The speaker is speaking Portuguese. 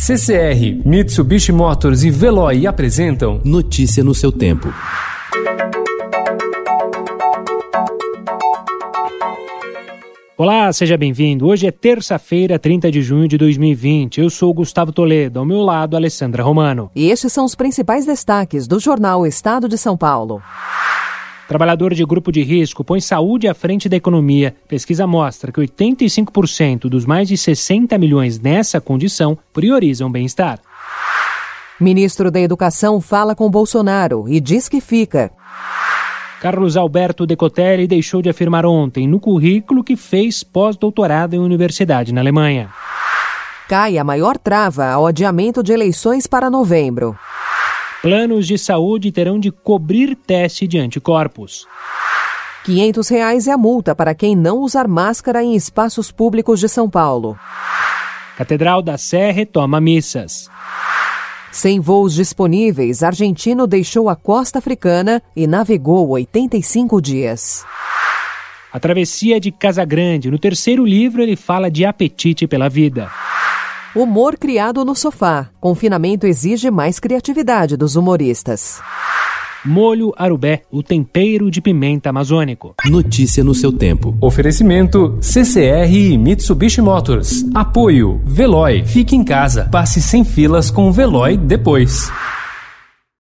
CCR, Mitsubishi Motors e Veloy apresentam Notícia no seu tempo. Olá, seja bem-vindo. Hoje é terça-feira, 30 de junho de 2020. Eu sou Gustavo Toledo, ao meu lado, Alessandra Romano. E estes são os principais destaques do jornal Estado de São Paulo. Trabalhador de grupo de risco põe saúde à frente da economia. Pesquisa mostra que 85% dos mais de 60 milhões nessa condição priorizam bem-estar. Ministro da Educação fala com Bolsonaro e diz que fica. Carlos Alberto Decotelli deixou de afirmar ontem no currículo que fez pós-doutorado em universidade na Alemanha. Cai a maior trava ao adiamento de eleições para novembro. Planos de saúde terão de cobrir teste de anticorpos. 500 reais é a multa para quem não usar máscara em espaços públicos de São Paulo. Catedral da Sé retoma missas. Sem voos disponíveis, argentino deixou a costa africana e navegou 85 dias. A travessia de Casagrande. No terceiro livro, ele fala de apetite pela vida. Humor criado no sofá. Confinamento exige mais criatividade dos humoristas. Molho Arubé, o tempero de pimenta amazônico. Notícia no seu tempo. Oferecimento CCR e Mitsubishi Motors. Apoio Veloy. Fique em casa. Passe sem filas com o Veloy depois.